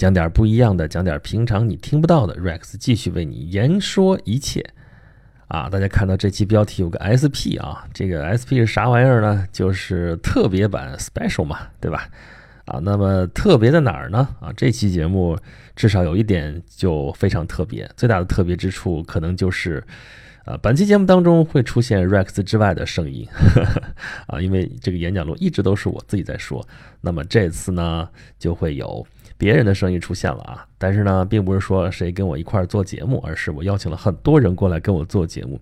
讲点不一样的，讲点平常你听不到的。Rex 继续为你言说一切。啊，大家看到这期标题有个 SP 啊，这个 SP 是啥玩意儿呢？就是特别版 Special 嘛，对吧？啊，那么特别在哪儿呢？啊，这期节目至少有一点就非常特别，最大的特别之处可能就是，呃，本期节目当中会出现 Rex 之外的声音，啊，因为这个演讲录一直都是我自己在说，那么这次呢就会有。别人的声音出现了啊，但是呢，并不是说谁跟我一块儿做节目，而是我邀请了很多人过来跟我做节目。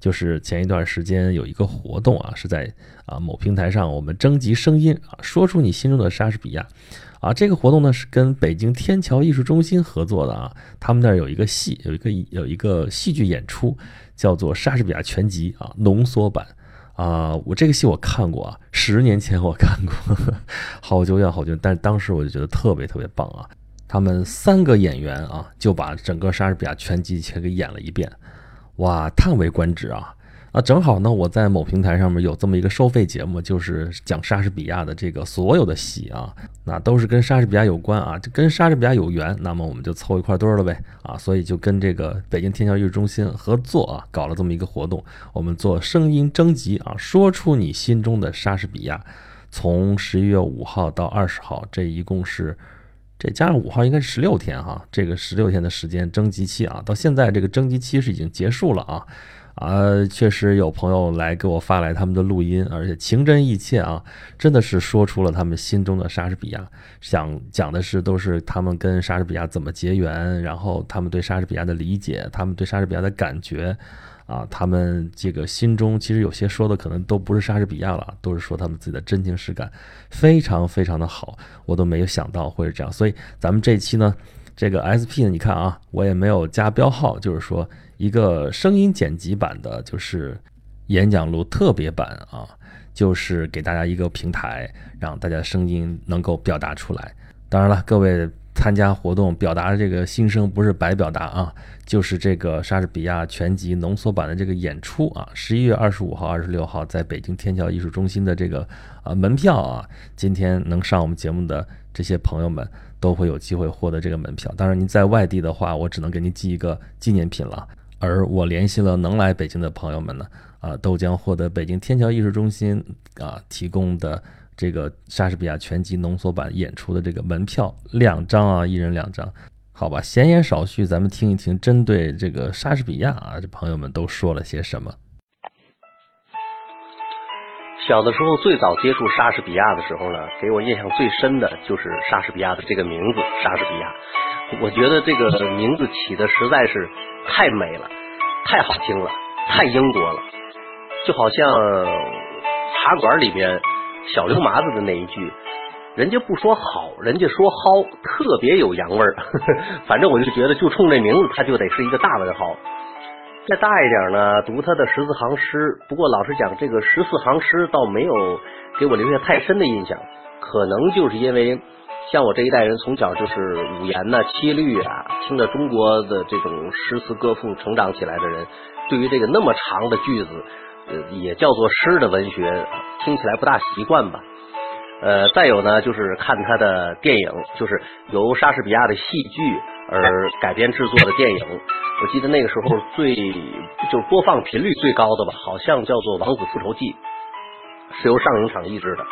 就是前一段时间有一个活动啊，是在啊某平台上，我们征集声音啊，说出你心中的莎士比亚啊。这个活动呢是跟北京天桥艺术中心合作的啊，他们那儿有一个戏，有一个有一个戏剧演出，叫做《莎士比亚全集》啊浓缩版。啊，我这个戏我看过啊，十年前我看过，好久远好久远，但是当时我就觉得特别特别棒啊。他们三个演员啊，就把整个莎士比亚全集全给演了一遍，哇，叹为观止啊。啊，正好呢，我在某平台上面有这么一个收费节目，就是讲莎士比亚的这个所有的戏啊，那都是跟莎士比亚有关啊，就跟莎士比亚有缘，那么我们就凑一块堆了呗啊，所以就跟这个北京天桥艺术中心合作啊，搞了这么一个活动，我们做声音征集啊，说出你心中的莎士比亚，从十一月五号到二十号，这一共是这加上五号应该是十六天哈，这个十六天的时间征集期啊，到现在这个征集期是已经结束了啊。啊，确实有朋友来给我发来他们的录音，而且情真意切啊，真的是说出了他们心中的莎士比亚。想讲的是，都是他们跟莎士比亚怎么结缘，然后他们对莎士比亚的理解，他们对莎士比亚的感觉，啊，他们这个心中其实有些说的可能都不是莎士比亚了，都是说他们自己的真情实感，非常非常的好，我都没有想到会是这样。所以咱们这期呢，这个 SP 呢，你看啊，我也没有加标号，就是说。一个声音剪辑版的，就是演讲录特别版啊，就是给大家一个平台，让大家声音能够表达出来。当然了，各位参加活动表达这个心声不是白表达啊，就是这个莎士比亚全集浓缩版的这个演出啊，十一月二十五号、二十六号在北京天桥艺术中心的这个啊门票啊，今天能上我们节目的这些朋友们都会有机会获得这个门票。当然，您在外地的话，我只能给您寄一个纪念品了。而我联系了能来北京的朋友们呢，啊，都将获得北京天桥艺术中心啊提供的这个莎士比亚全集浓缩版演出的这个门票两张啊，一人两张。好吧，闲言少叙，咱们听一听针对这个莎士比亚啊，这朋友们都说了些什么。小的时候最早接触莎士比亚的时候呢，给我印象最深的就是莎士比亚的这个名字——莎士比亚。我觉得这个名字起的实在是太美了，太好听了，太英国了，就好像茶馆里面小刘麻子的那一句：“人家不说好，人家说好，特别有洋味儿。”反正我就觉得，就冲这名字，他就得是一个大文豪。再大一点呢，读他的十四行诗。不过老实讲，这个十四行诗倒没有给我留下太深的印象，可能就是因为。像我这一代人，从小就是五言呐、七律啊，听着中国的这种诗词歌赋成长起来的人，对于这个那么长的句子，呃，也叫做诗的文学，听起来不大习惯吧。呃，再有呢，就是看他的电影，就是由莎士比亚的戏剧而改编制作的电影。我记得那个时候最就播放频率最高的吧，好像叫做《王子复仇记》，是由上影厂译制的。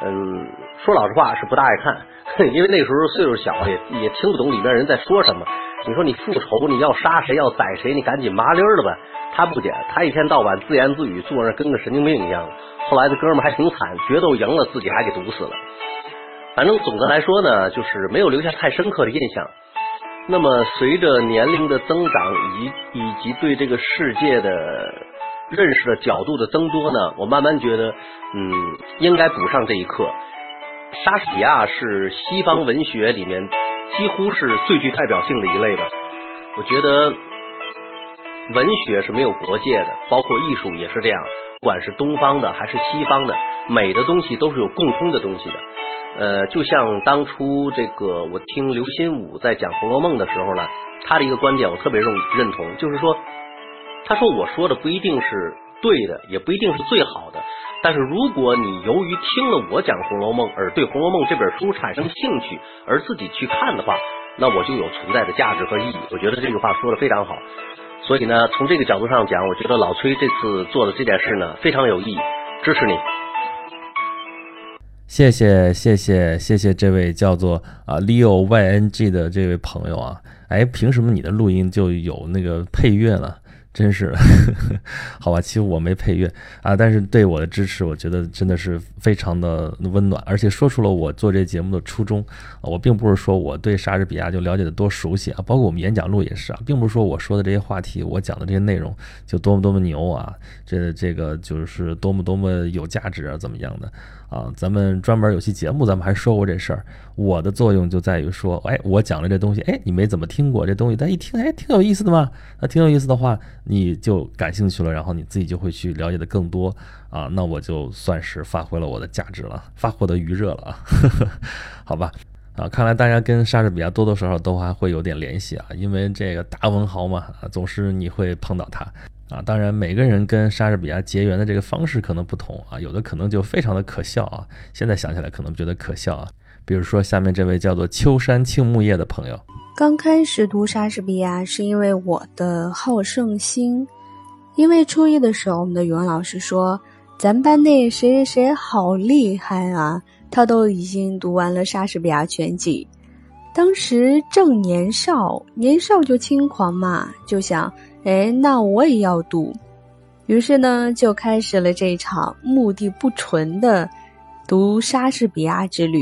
嗯，说老实话是不大爱看，因为那时候岁数小，也也听不懂里面人在说什么。你说你复仇，你要杀谁，要宰谁，你赶紧麻溜的吧。他不捡，他一天到晚自言自语，坐那跟个神经病一样。后来这哥们还挺惨，决斗赢了，自己还给毒死了。反正总的来说呢，就是没有留下太深刻的印象。那么随着年龄的增长，以及以及对这个世界的。认识的角度的增多呢，我慢慢觉得，嗯，应该补上这一课。莎士比亚是西方文学里面几乎是最具代表性的一类吧。我觉得文学是没有国界的，包括艺术也是这样，不管是东方的还是西方的，美的东西都是有共通的东西的。呃，就像当初这个我听刘心武在讲《红楼梦》的时候呢，他的一个观点我特别认认同，就是说。他说：“我说的不一定是对的，也不一定是最好的，但是如果你由于听了我讲《红楼梦》而对《红楼梦》这本书产生兴趣，而自己去看的话，那我就有存在的价值和意义。我觉得这句话说的非常好。所以呢，从这个角度上讲，我觉得老崔这次做的这件事呢，非常有意义，支持你。谢谢谢谢谢谢这位叫做啊 Leo YNG 的这位朋友啊，哎，凭什么你的录音就有那个配乐呢？真是，好吧，其实我没配乐啊，但是对我的支持，我觉得真的是非常的温暖，而且说出了我做这节目的初衷。我并不是说我对莎士比亚就了解的多熟悉啊，包括我们演讲录也是啊，并不是说我说的这些话题，我讲的这些内容就多么多么牛啊，这这个就是多么多么有价值啊，怎么样的。啊，咱们专门有期节目，咱们还说过这事儿。我的作用就在于说，哎，我讲了这东西，哎，你没怎么听过这东西，但一听，哎，挺有意思的嘛。那挺有意思的话，你就感兴趣了，然后你自己就会去了解的更多啊。那我就算是发挥了我的价值了，发获得余热了啊。好吧，啊，看来大家跟莎士比亚多多少少都还会有点联系啊，因为这个大文豪嘛，总是你会碰到他。啊，当然，每个人跟莎士比亚结缘的这个方式可能不同啊，有的可能就非常的可笑啊。现在想起来可能觉得可笑啊。比如说下面这位叫做秋山庆木叶的朋友，刚开始读莎士比亚是因为我的好胜心，因为初一的时候我们的语文老师说，咱班内谁谁谁好厉害啊，他都已经读完了莎士比亚全集。当时正年少，年少就轻狂嘛，就想。哎，那我也要读，于是呢，就开始了这场目的不纯的读莎士比亚之旅。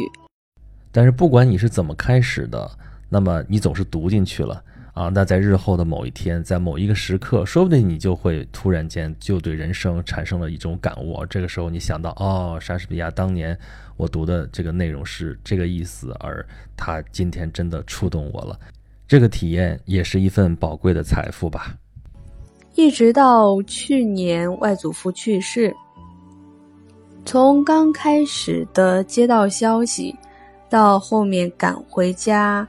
但是不管你是怎么开始的，那么你总是读进去了啊。那在日后的某一天，在某一个时刻，说不定你就会突然间就对人生产生了一种感悟。这个时候你想到，哦，莎士比亚当年我读的这个内容是这个意思，而他今天真的触动我了。这个体验也是一份宝贵的财富吧。一直到去年外祖父去世，从刚开始的接到消息，到后面赶回家，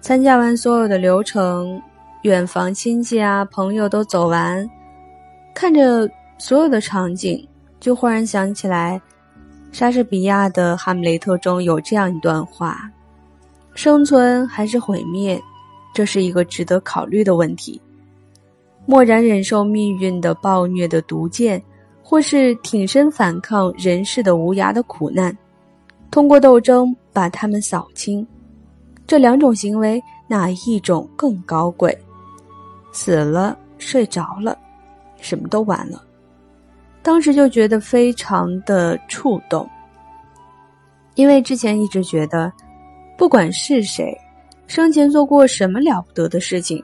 参加完所有的流程，远房亲戚啊朋友都走完，看着所有的场景，就忽然想起来，莎士比亚的《哈姆雷特》中有这样一段话：“生存还是毁灭，这是一个值得考虑的问题。”默然忍受命运的暴虐的毒箭，或是挺身反抗人世的无涯的苦难，通过斗争把他们扫清。这两种行为哪一种更高贵？死了，睡着了，什么都完了。当时就觉得非常的触动，因为之前一直觉得，不管是谁，生前做过什么了不得的事情。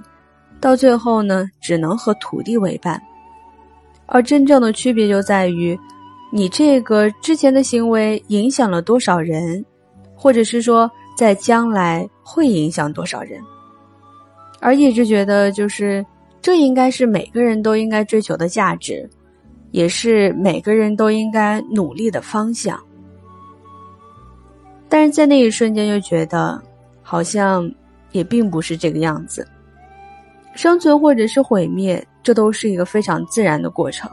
到最后呢，只能和土地为伴，而真正的区别就在于，你这个之前的行为影响了多少人，或者是说在将来会影响多少人，而一直觉得就是这应该是每个人都应该追求的价值，也是每个人都应该努力的方向，但是在那一瞬间又觉得，好像也并不是这个样子。生存或者是毁灭，这都是一个非常自然的过程。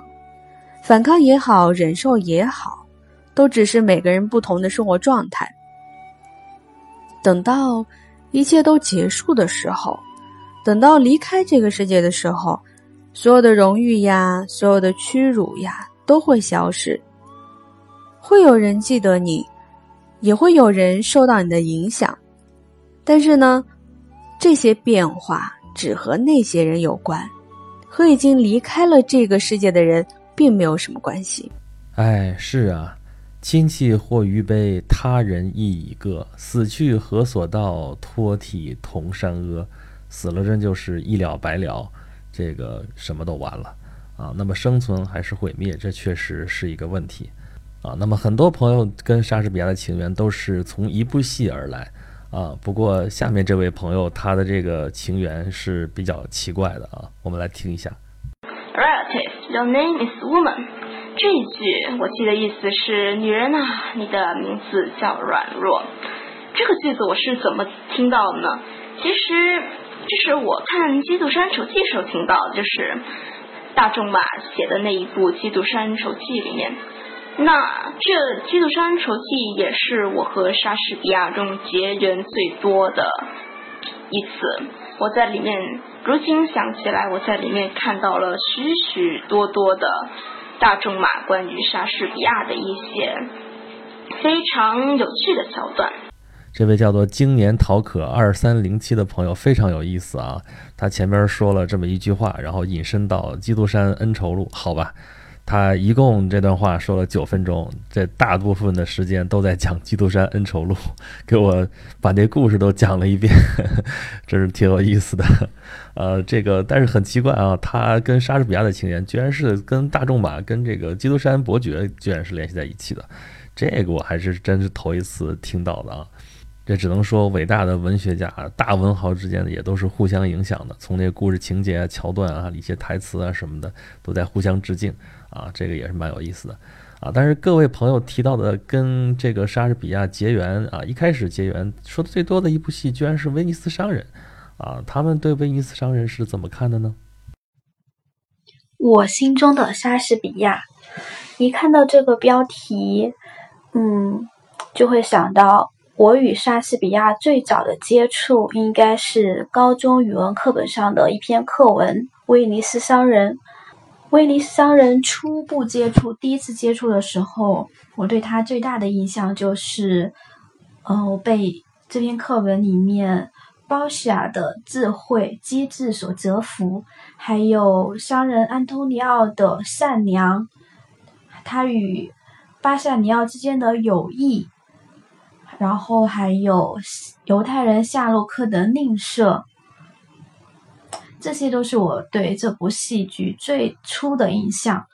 反抗也好，忍受也好，都只是每个人不同的生活状态。等到一切都结束的时候，等到离开这个世界的时候，所有的荣誉呀，所有的屈辱呀，都会消失。会有人记得你，也会有人受到你的影响，但是呢，这些变化。只和那些人有关，和已经离开了这个世界的人并没有什么关系。哎，是啊，亲戚或余悲，他人亦已个。死去何所道？脱体同山阿。死了真就是一了百了，这个什么都完了啊。那么生存还是毁灭，这确实是一个问题啊。那么很多朋友跟莎士比亚的情缘都是从一部戏而来。啊，不过下面这位朋友他的这个情缘是比较奇怪的啊，我们来听一下。Relative, your name is woman。这一句我记得意思是女人啊，你的名字叫软弱。这个句子我是怎么听到的呢？其实这是我看《基督山手记》时候听到，就是大众吧写的那一部《基督山手记》里面。那这《基督山仇记》也是我和莎士比亚中结缘最多的一次。我在里面，如今想起来，我在里面看到了许许多多的大仲马关于莎士比亚的一些非常有趣的桥段。这位叫做经年陶可二三零七的朋友非常有意思啊，他前边说了这么一句话，然后引申到《基督山恩仇录》，好吧。他一共这段话说了九分钟，这大部分的时间都在讲《基督山恩仇录》，给我把那故事都讲了一遍，真是挺有意思的。呃，这个但是很奇怪啊，他跟莎士比亚的情缘居然是跟大仲马、跟这个基督山伯爵居然是联系在一起的，这个我还是真是头一次听到的啊。这只能说伟大的文学家、大文豪之间的也都是互相影响的，从那个故事情节啊、桥段啊、一些台词啊什么的，都在互相致敬。啊，这个也是蛮有意思的，啊，但是各位朋友提到的跟这个莎士比亚结缘啊，一开始结缘说的最多的一部戏居然是《威尼斯商人》，啊，他们对《威尼斯商人》是怎么看的呢？我心中的莎士比亚，一看到这个标题，嗯，就会想到我与莎士比亚最早的接触应该是高中语文课本上的一篇课文《威尼斯商人》。威尼斯商人初步接触，第一次接触的时候，我对他最大的印象就是，呃，我被这篇课文里面包西亚的智慧机智所折服，还有商人安东尼奥的善良，他与巴塞尼奥之间的友谊，然后还有犹太人夏洛克的吝啬。这些都是我对这部戏剧最初的印象。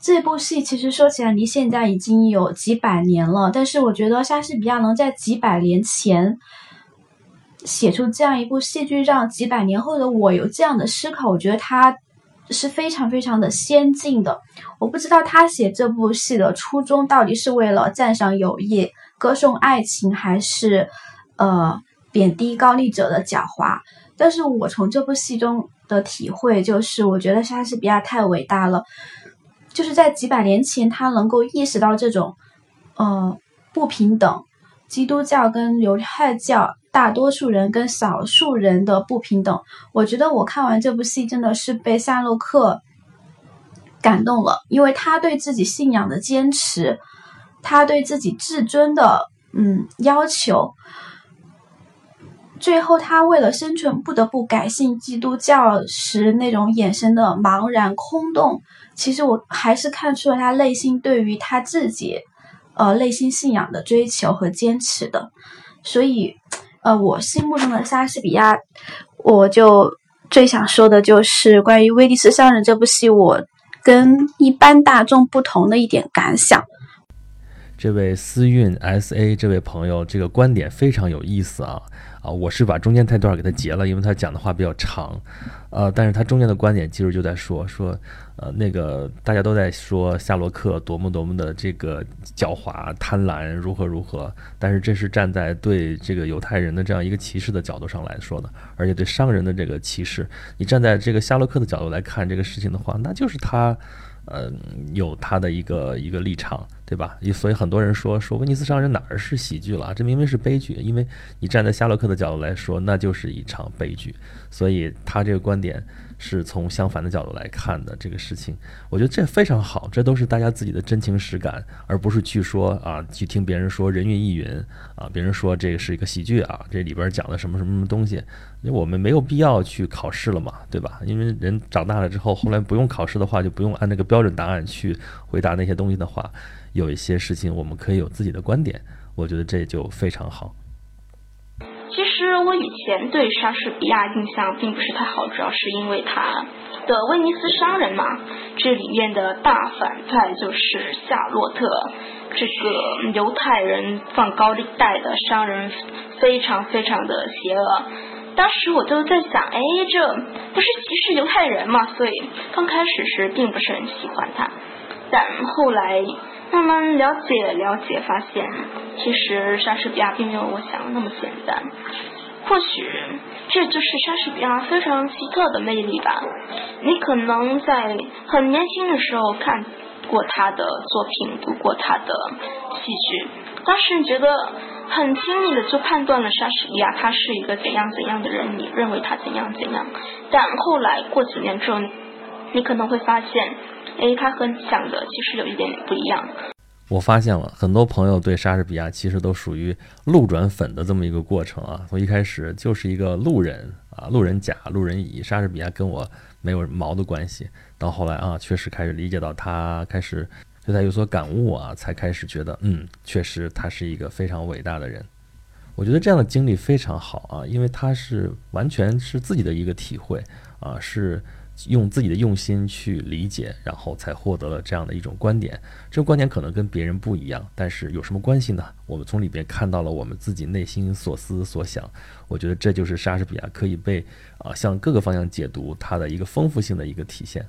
这部戏其实说起来离现在已经有几百年了，但是我觉得莎士比亚能在几百年前写出这样一部戏剧，让几百年后的我有这样的思考，我觉得他是非常非常的先进的。我不知道他写这部戏的初衷到底是为了赞赏友谊、歌颂爱情，还是呃贬低高丽者的狡猾。但是我从这部戏中的体会就是，我觉得莎士比亚太伟大了，就是在几百年前，他能够意识到这种，呃，不平等，基督教跟犹太教，大多数人跟少数人的不平等。我觉得我看完这部戏真的是被夏洛克感动了，因为他对自己信仰的坚持，他对自己至尊的嗯要求。最后，他为了生存不得不改信基督教时那种眼神的茫然空洞，其实我还是看出了他内心对于他自己，呃，内心信仰的追求和坚持的。所以，呃，我心目中的莎士比亚，我就最想说的就是关于《威尼斯商人》这部戏，我跟一般大众不同的一点感想。这位思韵 S A 这位朋友，这个观点非常有意思啊。啊，我是把中间那段给他截了，因为他讲的话比较长，呃，但是他中间的观点其实就在说说，呃，那个大家都在说夏洛克多么多么的这个狡猾、贪婪，如何如何，但是这是站在对这个犹太人的这样一个歧视的角度上来说的，而且对商人的这个歧视，你站在这个夏洛克的角度来看这个事情的话，那就是他。呃，有他的一个一个立场，对吧？所以很多人说说威尼斯商人哪儿是喜剧了？这明明是悲剧，因为你站在夏洛克的角度来说，那就是一场悲剧。所以他这个观点。是从相反的角度来看的这个事情，我觉得这非常好，这都是大家自己的真情实感，而不是去说啊，去听别人说人云亦云啊，别人说这个是一个喜剧啊，这里边讲的什么什么什么东西，因为我们没有必要去考试了嘛，对吧？因为人长大了之后，后来不用考试的话，就不用按那个标准答案去回答那些东西的话，有一些事情我们可以有自己的观点，我觉得这就非常好。其实我以前对莎士比亚印象并不是太好，主要是因为他的《威尼斯商人》嘛，这里面的大反派就是夏洛特，这个犹太人放高利贷的商人，非常非常的邪恶。当时我就在想，哎，这不是歧视犹太人嘛？所以刚开始时并不是很喜欢他，但后来慢慢了解了解，发现其实莎士比亚并没有我想的那么简单。或许这就是莎士比亚非常奇特的魅力吧。你可能在很年轻的时候看过他的作品，读过他的戏剧，当时你觉得很轻易的就判断了莎士比亚他是一个怎样怎样的人，你认为他怎样怎样，但后来过几年之后，你可能会发现，哎，他和你想的其实有一点点不一样。我发现了很多朋友对莎士比亚其实都属于路转粉的这么一个过程啊，从一开始就是一个路人啊，路人甲、路人乙，莎士比亚跟我没有毛的关系，到后来啊，确实开始理解到他，开始对他有所感悟啊，才开始觉得，嗯，确实他是一个非常伟大的人。我觉得这样的经历非常好啊，因为他是完全是自己的一个体会啊，是。用自己的用心去理解，然后才获得了这样的一种观点。这个观点可能跟别人不一样，但是有什么关系呢？我们从里边看到了我们自己内心所思所想。我觉得这就是莎士比亚可以被啊向各个方向解读它的一个丰富性的一个体现。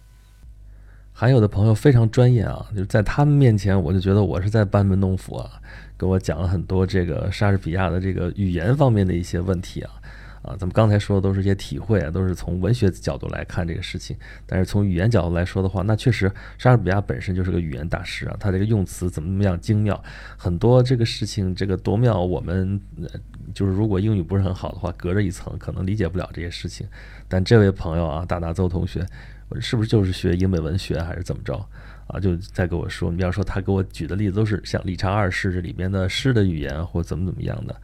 还有的朋友非常专业啊，就在他们面前，我就觉得我是在班门弄斧啊，给我讲了很多这个莎士比亚的这个语言方面的一些问题啊。啊，咱们刚才说的都是一些体会啊，都是从文学角度来看这个事情。但是从语言角度来说的话，那确实莎士比亚本身就是个语言大师啊，他这个用词怎么怎么样精妙，很多这个事情这个多妙，我们就是如果英语不是很好的话，隔着一层可能理解不了这些事情。但这位朋友啊，大大邹同学，是不是就是学英美文学还是怎么着啊？就在跟我说，你比方说他给我举的例子都是像理查二世这里边的诗的语言或怎么怎么样的。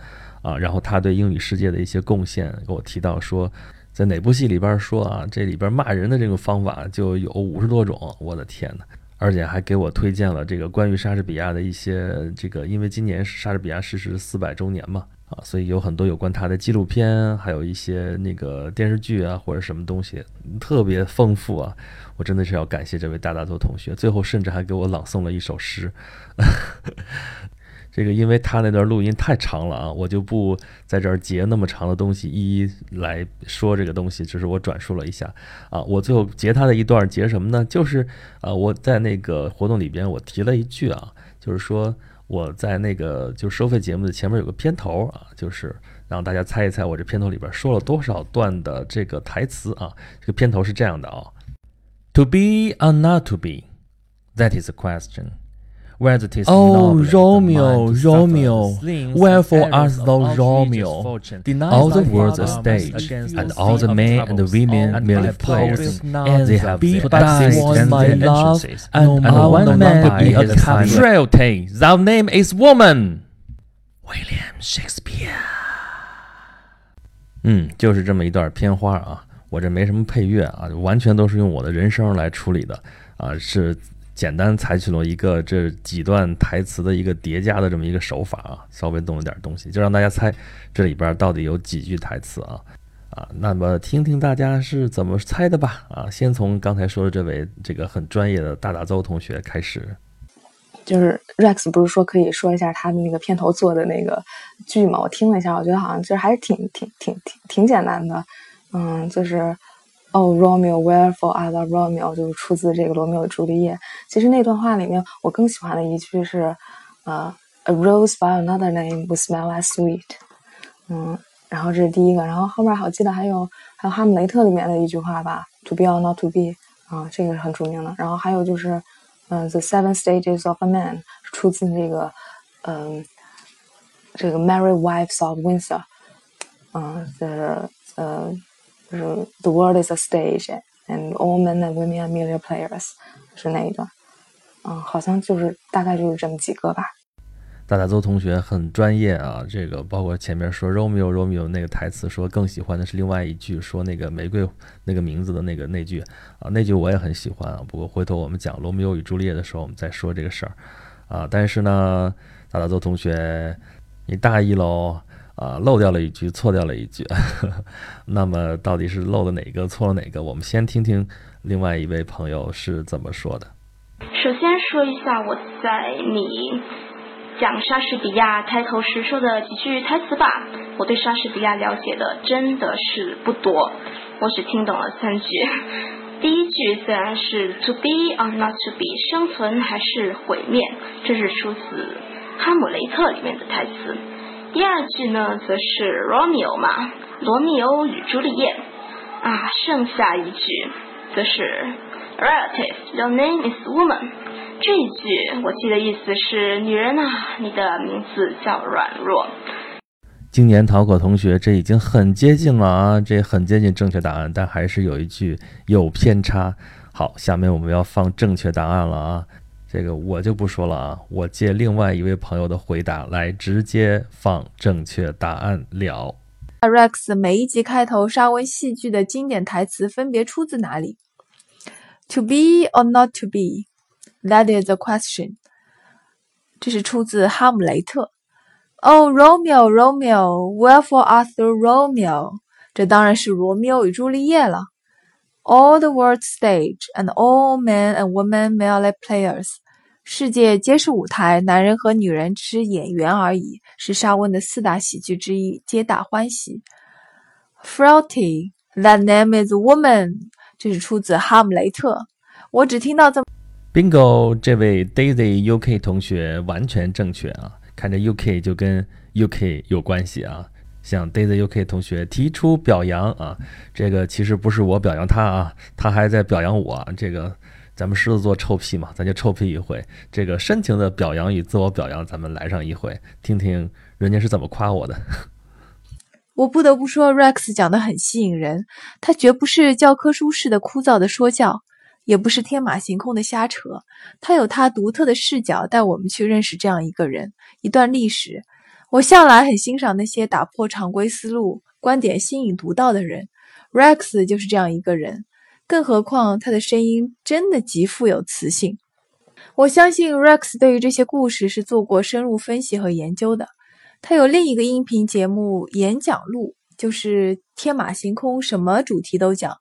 啊，然后他对英语世界的一些贡献，给我提到说，在哪部戏里边说啊，这里边骂人的这个方法就有五十多种，我的天呐，而且还给我推荐了这个关于莎士比亚的一些这个，因为今年是莎士比亚逝世四百周年嘛，啊，所以有很多有关他的纪录片，还有一些那个电视剧啊或者什么东西，特别丰富啊，我真的是要感谢这位大大头同学，最后甚至还给我朗诵了一首诗。这个，因为他那段录音太长了啊，我就不在这儿截那么长的东西一一来说这个东西，只是我转述了一下啊。我最后截他的一段，截什么呢？就是啊，我在那个活动里边，我提了一句啊，就是说我在那个就收费节目的前面有个片头啊，就是让大家猜一猜我这片头里边说了多少段的这个台词啊。这个片头是这样的啊：To be or not to be, that is a question. Oh, Romeo, Romeo, wherefore art thou Romeo? All the world's a stage, and all the men and the women merely pose, and they have beat on my love, and one man be a captive. Frailty, thy name is woman. William Shakespeare。嗯，就是这么一段片花啊，我这没什么配乐啊，完全都是用我的人声来处理的啊，是。 简单采取了一个这几段台词的一个叠加的这么一个手法啊，稍微动了点东西，就让大家猜这里边到底有几句台词啊啊，那么听听大家是怎么猜的吧啊，先从刚才说的这位这个很专业的大大邹同学开始，就是 Rex 不是说可以说一下他的那个片头做的那个剧吗？我听了一下，我觉得好像就是还是挺挺挺挺挺简单的，嗯，就是。哦，Romeo, wherefore art thou Romeo？就是出自这个《罗密欧与朱丽叶》。其实那段话里面，我更喜欢的一句是，呃，A rose by another name would smell as sweet。嗯，然后这是第一个，然后后面我记得还有还有《哈姆雷特》里面的一句话吧，To be or not to be，啊，这个是很著名的。然后还有就是，嗯，The seven stages of a man 出自这个，嗯，这个《Married Wives of Windsor》。嗯，就是呃。就是 The world is a stage, and all men and women are mere players，是那一段？嗯，好像就是大概就是这么几个吧。大大邹同学很专业啊，这个包括前面说 Romeo Romeo 那个台词，说更喜欢的是另外一句，说那个玫瑰那个名字的那个那句啊，那句我也很喜欢啊。不过回头我们讲罗密欧与朱丽叶的时候，我们再说这个事儿啊。但是呢，大大邹同学，你大意喽。啊，漏掉了一句，错掉了一句，那么到底是漏了哪个，错了哪个？我们先听听另外一位朋友是怎么说的。首先说一下我在你讲莎士比亚开头时说的几句台词吧。我对莎士比亚了解的真的是不多，我只听懂了三句。第一句虽然是 “to be or not to be”，生存还是毁灭，这是出自《哈姆雷特》里面的台词。第二句呢，则是罗密欧嘛，罗密欧与朱丽叶啊，剩下一句则是 Relative, your name is woman。这一句我记得意思是：女人啊，你的名字叫软弱。今年逃课同学，这已经很接近了啊，这很接近正确答案，但还是有一句有偏差。好，下面我们要放正确答案了啊，这个我就不说了啊，我借另外一位朋友的回答来直接放正确答案了。Rex 每一集开头沙温戏剧的经典台词分别出自哪里？To be or not to be? That is the question。这是出自《哈姆雷特》。Oh Romeo, Romeo, wherefore art thou Romeo？这当然是罗密欧与朱丽叶了。All the world's stage, and all men and women merely players。世界皆是舞台，男人和女人只是演员而已，是莎翁的四大喜剧之一，皆大欢喜。Frailty, that name is woman。这是出自《哈姆雷特》。我只听到这。Bingo，这位 Daisy UK 同学完全正确啊。看着 UK 就跟 UK 有关系啊，向 Daisy UK 同学提出表扬啊，这个其实不是我表扬他啊，他还在表扬我。这个咱们狮子座臭屁嘛，咱就臭屁一回。这个深情的表扬与自我表扬，咱们来上一回，听听人家是怎么夸我的。我不得不说，Rex 讲的很吸引人，他绝不是教科书式的枯燥的说教。也不是天马行空的瞎扯，他有他独特的视角，带我们去认识这样一个人，一段历史。我向来很欣赏那些打破常规思路、观点新颖独到的人，Rex 就是这样一个人。更何况他的声音真的极富有磁性。我相信 Rex 对于这些故事是做过深入分析和研究的。他有另一个音频节目《演讲录》，就是天马行空，什么主题都讲。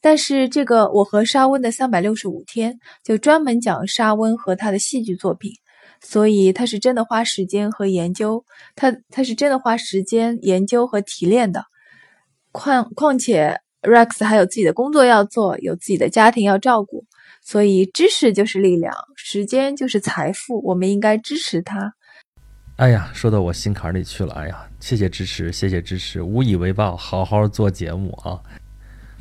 但是这个我和沙温的三百六十五天就专门讲沙温和他的戏剧作品，所以他是真的花时间和研究，他他是真的花时间研究和提炼的。况况且 Rex 还有自己的工作要做，有自己的家庭要照顾，所以知识就是力量，时间就是财富，我们应该支持他。哎呀，说到我心坎里去了。哎呀，谢谢支持，谢谢支持，无以为报，好好做节目啊，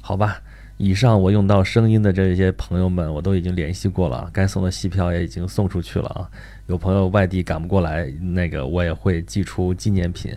好吧。以上我用到声音的这些朋友们，我都已经联系过了，该送的戏票也已经送出去了啊。有朋友外地赶不过来，那个我也会寄出纪念品。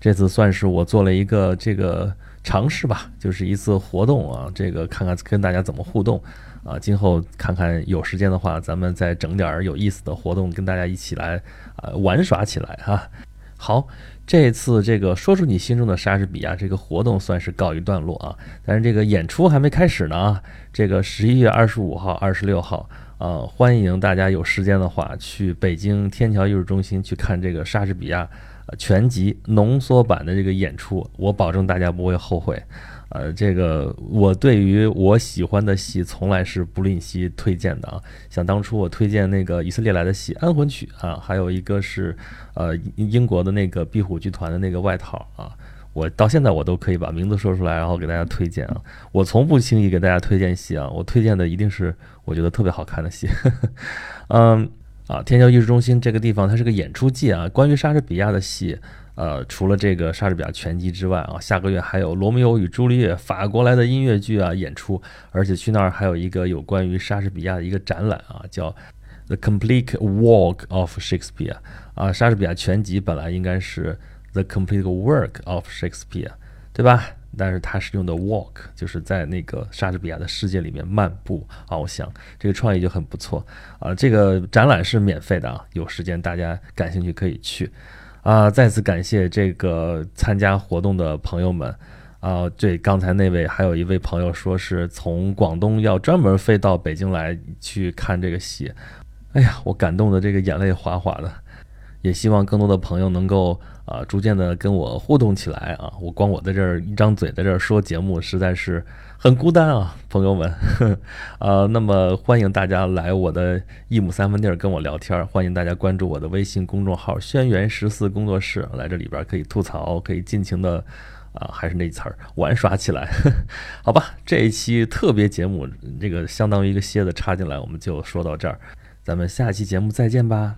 这次算是我做了一个这个尝试吧，就是一次活动啊，这个看看跟大家怎么互动啊。今后看看有时间的话，咱们再整点有意思的活动，跟大家一起来啊玩耍起来哈。好。这次这个说出你心中的莎士比亚这个活动算是告一段落啊，但是这个演出还没开始呢啊。这个十一月二十五号、二十六号啊，欢迎大家有时间的话去北京天桥艺术中心去看这个莎士比亚全集浓缩版的这个演出，我保证大家不会后悔。呃，这个我对于我喜欢的戏从来是不吝惜推荐的啊。像当初我推荐那个以色列来的戏《安魂曲》啊，还有一个是呃英国的那个壁虎剧团的那个外套啊，我到现在我都可以把名字说出来，然后给大家推荐啊。我从不轻易给大家推荐戏啊，我推荐的一定是我觉得特别好看的戏。嗯啊，天桥艺术中心这个地方它是个演出季啊，关于莎士比亚的戏。呃，除了这个莎士比亚全集之外啊，下个月还有《罗密欧与朱丽叶》法国来的音乐剧啊演出，而且去那儿还有一个有关于莎士比亚的一个展览啊，叫《The Complete Work of Shakespeare》啊，莎士比亚全集本来应该是《The Complete Work of Shakespeare》，对吧？但是它是用的 “walk”，就是在那个莎士比亚的世界里面漫步翱翔，这个创意就很不错啊。这个展览是免费的啊，有时间大家感兴趣可以去。啊！再次感谢这个参加活动的朋友们。啊，对，刚才那位还有一位朋友说是从广东要专门飞到北京来去看这个戏。哎呀，我感动的这个眼泪哗哗的。也希望更多的朋友能够啊，逐渐的跟我互动起来啊！我光我在这儿一张嘴在这儿说节目，实在是很孤单啊，朋友们。呃，那么欢迎大家来我的一亩三分地儿跟我聊天儿，欢迎大家关注我的微信公众号“轩辕十四工作室”，来这里边可以吐槽，可以尽情的啊，还是那词儿玩耍起来。好吧，这一期特别节目，这个相当于一个蝎子插进来，我们就说到这儿，咱们下期节目再见吧。